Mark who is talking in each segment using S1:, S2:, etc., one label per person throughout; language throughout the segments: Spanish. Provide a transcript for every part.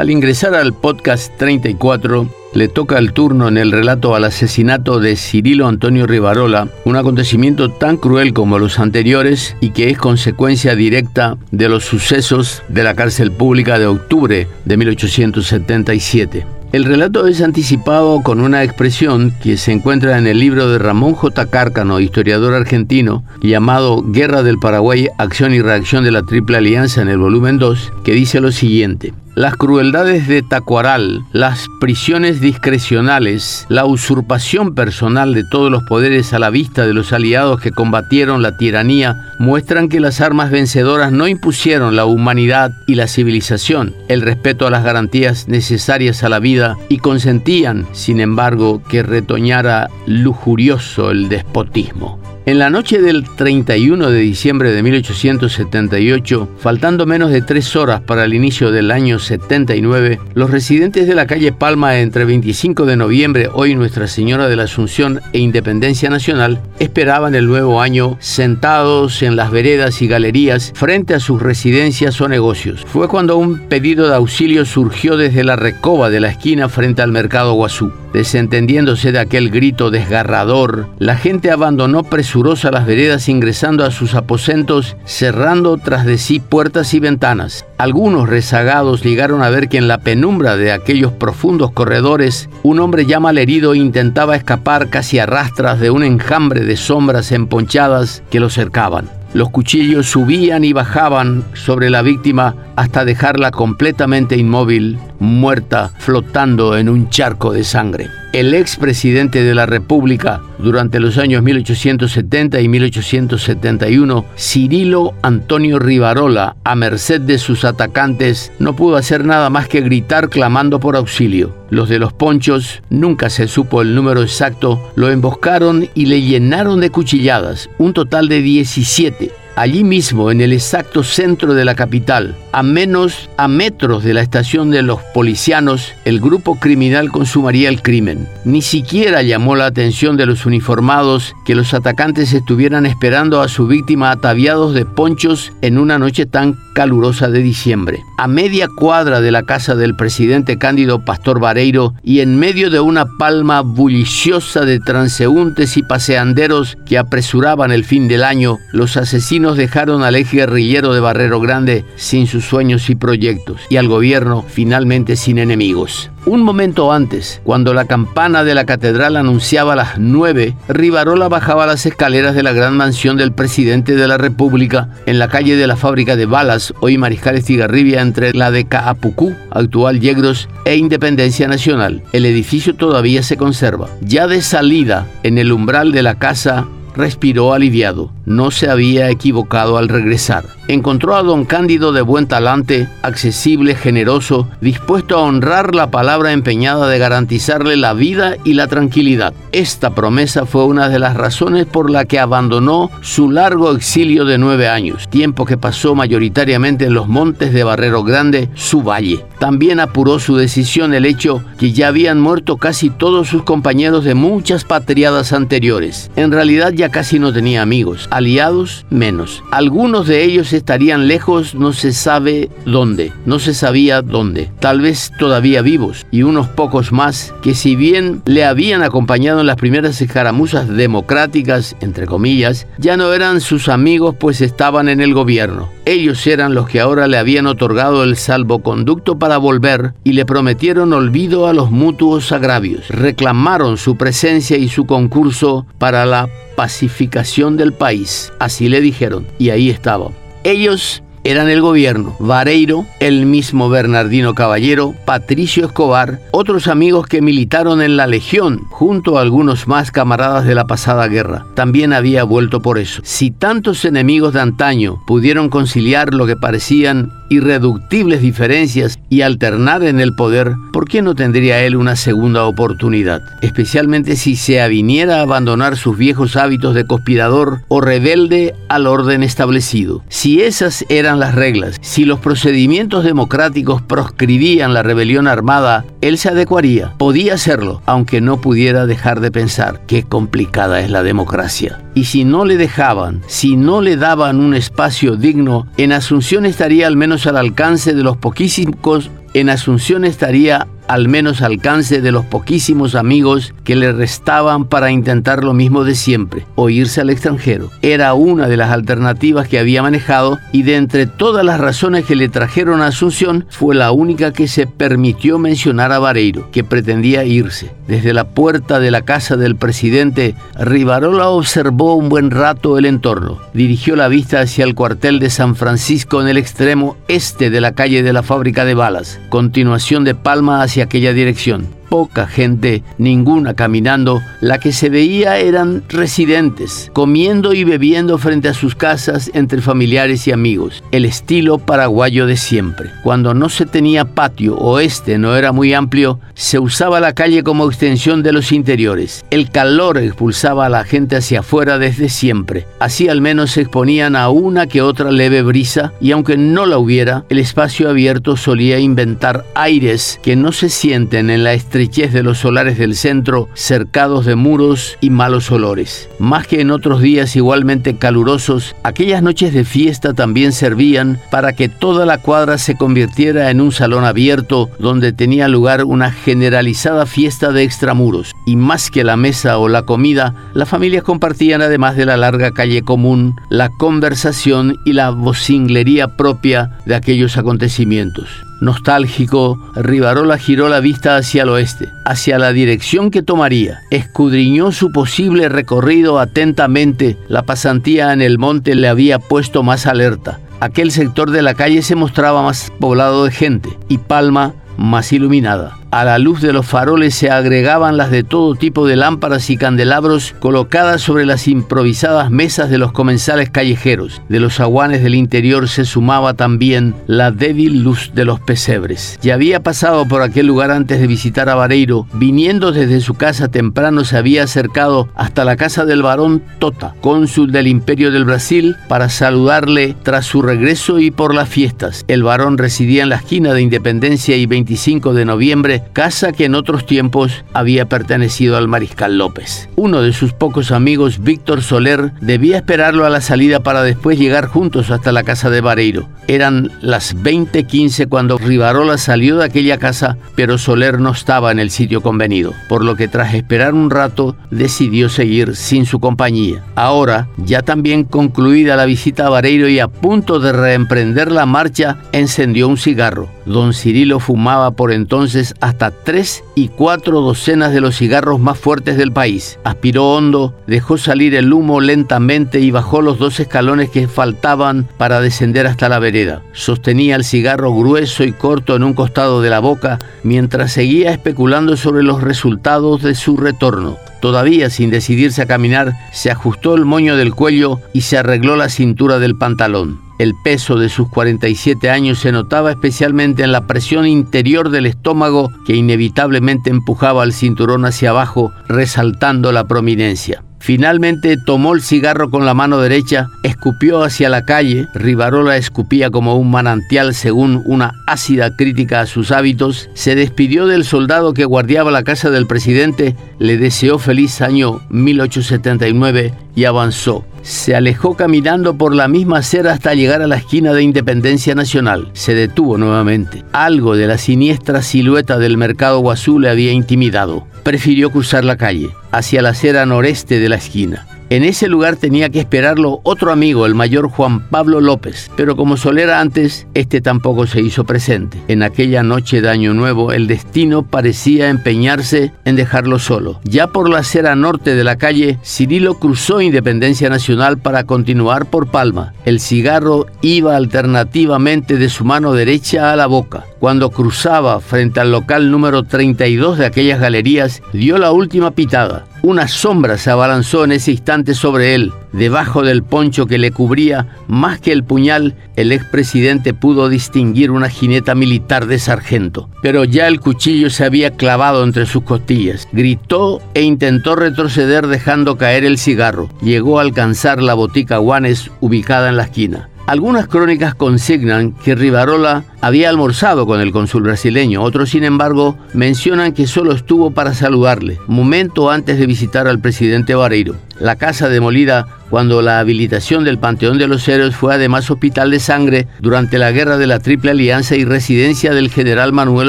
S1: Al ingresar al podcast 34, le toca el turno en el relato al asesinato de Cirilo Antonio Rivarola, un acontecimiento tan cruel como los anteriores y que es consecuencia directa de los sucesos de la cárcel pública de octubre de 1877. El relato es anticipado con una expresión que se encuentra en el libro de Ramón J. Cárcano, historiador argentino, llamado Guerra del Paraguay, Acción y Reacción de la Triple Alianza en el volumen 2, que dice lo siguiente. Las crueldades de Tacuaral, las prisiones discrecionales, la usurpación personal de todos los poderes a la vista de los aliados que combatieron la tiranía muestran que las armas vencedoras no impusieron la humanidad y la civilización, el respeto a las garantías necesarias a la vida y consentían, sin embargo, que retoñara lujurioso el despotismo. En la noche del 31 de diciembre de 1878, faltando menos de tres horas para el inicio del año 79, los residentes de la calle Palma entre 25 de noviembre, hoy Nuestra Señora de la Asunción e Independencia Nacional, esperaban el nuevo año sentados en las veredas y galerías frente a sus residencias o negocios. Fue cuando un pedido de auxilio surgió desde la recoba de la esquina frente al mercado Guazú. Desentendiéndose de aquel grito desgarrador, la gente abandonó presurosa las veredas ingresando a sus aposentos, cerrando tras de sí puertas y ventanas. Algunos rezagados llegaron a ver que en la penumbra de aquellos profundos corredores, un hombre ya mal herido intentaba escapar casi a rastras de un enjambre de sombras emponchadas que lo cercaban. Los cuchillos subían y bajaban sobre la víctima hasta dejarla completamente inmóvil, muerta, flotando en un charco de sangre. El expresidente de la República durante los años 1870 y 1871, Cirilo Antonio Rivarola, a merced de sus atacantes, no pudo hacer nada más que gritar clamando por auxilio. Los de los ponchos, nunca se supo el número exacto, lo emboscaron y le llenaron de cuchilladas, un total de 17 allí mismo, en el exacto centro de la capital, a menos a metros de la estación de los policianos, el grupo criminal consumaría el crimen. Ni siquiera llamó la atención de los uniformados que los atacantes estuvieran esperando a su víctima ataviados de ponchos en una noche tan calurosa de diciembre. A media cuadra de la casa del presidente Cándido Pastor Vareiro y en medio de una palma bulliciosa de transeúntes y paseanderos que apresuraban el fin del año, los asesinos dejaron al eje guerrillero de Barrero Grande sin sus sueños y proyectos y al gobierno finalmente sin enemigos. Un momento antes, cuando la campana de la catedral anunciaba las nueve, Rivarola bajaba las escaleras de la gran mansión del presidente de la República en la calle de la fábrica de balas, hoy Mariscal Estigarribia, entre la de Caapucú, actual Yegros, e Independencia Nacional. El edificio todavía se conserva. Ya de salida, en el umbral de la casa, respiró aliviado. No se había equivocado al regresar. Encontró a don Cándido de buen talante, accesible, generoso, dispuesto a honrar la palabra empeñada de garantizarle la vida y la tranquilidad. Esta promesa fue una de las razones por la que abandonó su largo exilio de nueve años, tiempo que pasó mayoritariamente en los montes de Barrero Grande, su valle. También apuró su decisión el hecho que ya habían muerto casi todos sus compañeros de muchas patriadas anteriores. En realidad ya casi no tenía amigos, aliados menos. Algunos de ellos estarían lejos, no se sabe dónde, no se sabía dónde, tal vez todavía vivos, y unos pocos más que si bien le habían acompañado en las primeras escaramuzas democráticas, entre comillas, ya no eran sus amigos pues estaban en el gobierno. Ellos eran los que ahora le habían otorgado el salvoconducto para volver y le prometieron olvido a los mutuos agravios. Reclamaron su presencia y su concurso para la pacificación del país. Así le dijeron. Y ahí estaba. Ellos eran el gobierno, Vareiro, el mismo Bernardino Caballero, Patricio Escobar, otros amigos que militaron en la Legión, junto a algunos más camaradas de la pasada guerra. También había vuelto por eso. Si tantos enemigos de antaño pudieron conciliar lo que parecían irreductibles diferencias y alternar en el poder, ¿por qué no tendría él una segunda oportunidad? Especialmente si se aviniera a abandonar sus viejos hábitos de conspirador o rebelde al orden establecido. Si esas eran las reglas, si los procedimientos democráticos proscribían la rebelión armada, él se adecuaría. Podía hacerlo, aunque no pudiera dejar de pensar qué complicada es la democracia. Y si no le dejaban, si no le daban un espacio digno, en Asunción estaría al menos al alcance de los poquísimos en Asunción estaría al menos alcance de los poquísimos amigos que le restaban para intentar lo mismo de siempre, o irse al extranjero. Era una de las alternativas que había manejado y de entre todas las razones que le trajeron a Asunción fue la única que se permitió mencionar a Vareiro, que pretendía irse. Desde la puerta de la casa del presidente, Rivarola observó un buen rato el entorno. Dirigió la vista hacia el cuartel de San Francisco en el extremo este de la calle de la fábrica de balas, continuación de Palma hacia aquella dirección poca gente, ninguna caminando, la que se veía eran residentes, comiendo y bebiendo frente a sus casas entre familiares y amigos, el estilo paraguayo de siempre. Cuando no se tenía patio o este no era muy amplio, se usaba la calle como extensión de los interiores. El calor expulsaba a la gente hacia afuera desde siempre. Así al menos se exponían a una que otra leve brisa y aunque no la hubiera, el espacio abierto solía inventar aires que no se sienten en la estrella de los solares del centro, cercados de muros y malos olores. Más que en otros días igualmente calurosos, aquellas noches de fiesta también servían para que toda la cuadra se convirtiera en un salón abierto donde tenía lugar una generalizada fiesta de extramuros. Y más que la mesa o la comida, las familias compartían además de la larga calle común, la conversación y la vocinglería propia de aquellos acontecimientos. Nostálgico, Rivarola giró la vista hacia el oeste, hacia la dirección que tomaría. Escudriñó su posible recorrido atentamente. La pasantía en el monte le había puesto más alerta. Aquel sector de la calle se mostraba más poblado de gente y Palma más iluminada. A la luz de los faroles se agregaban las de todo tipo de lámparas y candelabros colocadas sobre las improvisadas mesas de los comensales callejeros. De los aguanes del interior se sumaba también la débil luz de los pesebres. Ya había pasado por aquel lugar antes de visitar a Vareiro. Viniendo desde su casa temprano se había acercado hasta la casa del barón Tota, cónsul del Imperio del Brasil, para saludarle tras su regreso y por las fiestas. El varón residía en la esquina de Independencia y 25 de noviembre casa que en otros tiempos había pertenecido al mariscal López. Uno de sus pocos amigos, Víctor Soler, debía esperarlo a la salida para después llegar juntos hasta la casa de Vareiro. Eran las 20:15 cuando Rivarola salió de aquella casa, pero Soler no estaba en el sitio convenido, por lo que tras esperar un rato decidió seguir sin su compañía. Ahora, ya también concluida la visita a Vareiro y a punto de reemprender la marcha, encendió un cigarro. Don Cirilo fumaba por entonces hasta tres y cuatro docenas de los cigarros más fuertes del país. Aspiró hondo, dejó salir el humo lentamente y bajó los dos escalones que faltaban para descender hasta la vereda. Sostenía el cigarro grueso y corto en un costado de la boca mientras seguía especulando sobre los resultados de su retorno. Todavía sin decidirse a caminar, se ajustó el moño del cuello y se arregló la cintura del pantalón. El peso de sus 47 años se notaba especialmente en la presión interior del estómago que inevitablemente empujaba al cinturón hacia abajo, resaltando la prominencia. Finalmente tomó el cigarro con la mano derecha, escupió hacia la calle, Rivarola escupía como un manantial según una ácida crítica a sus hábitos, se despidió del soldado que guardiaba la casa del presidente, le deseó feliz año 1879 y avanzó. Se alejó caminando por la misma acera hasta llegar a la esquina de Independencia Nacional. Se detuvo nuevamente. Algo de la siniestra silueta del mercado Guazú le había intimidado. Prefirió cruzar la calle, hacia la acera noreste de la esquina. En ese lugar tenía que esperarlo otro amigo, el mayor Juan Pablo López, pero como solera antes, este tampoco se hizo presente. En aquella noche de Año Nuevo, el destino parecía empeñarse en dejarlo solo. Ya por la acera norte de la calle, Cirilo cruzó Independencia Nacional para continuar por Palma. El cigarro iba alternativamente de su mano derecha a la boca. Cuando cruzaba frente al local número 32 de aquellas galerías, dio la última pitada. Una sombra se abalanzó en ese instante sobre él. Debajo del poncho que le cubría, más que el puñal, el expresidente pudo distinguir una jineta militar de sargento. Pero ya el cuchillo se había clavado entre sus costillas. Gritó e intentó retroceder dejando caer el cigarro. Llegó a alcanzar la botica Guanes ubicada en la esquina. Algunas crónicas consignan que Rivarola había almorzado con el cónsul brasileño, otros sin embargo mencionan que solo estuvo para saludarle, momento antes de visitar al presidente Vareiro. La casa demolida cuando la habilitación del Panteón de los Héroes fue además hospital de sangre durante la Guerra de la Triple Alianza y residencia del general Manuel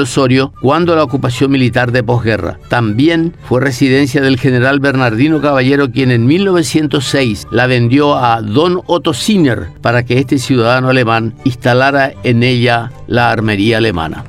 S1: Osorio cuando la ocupación militar de posguerra. También fue residencia del general Bernardino Caballero quien en 1906 la vendió a Don Otto Sinner para que este ciudadano alemán instalara en ella la armería alemana.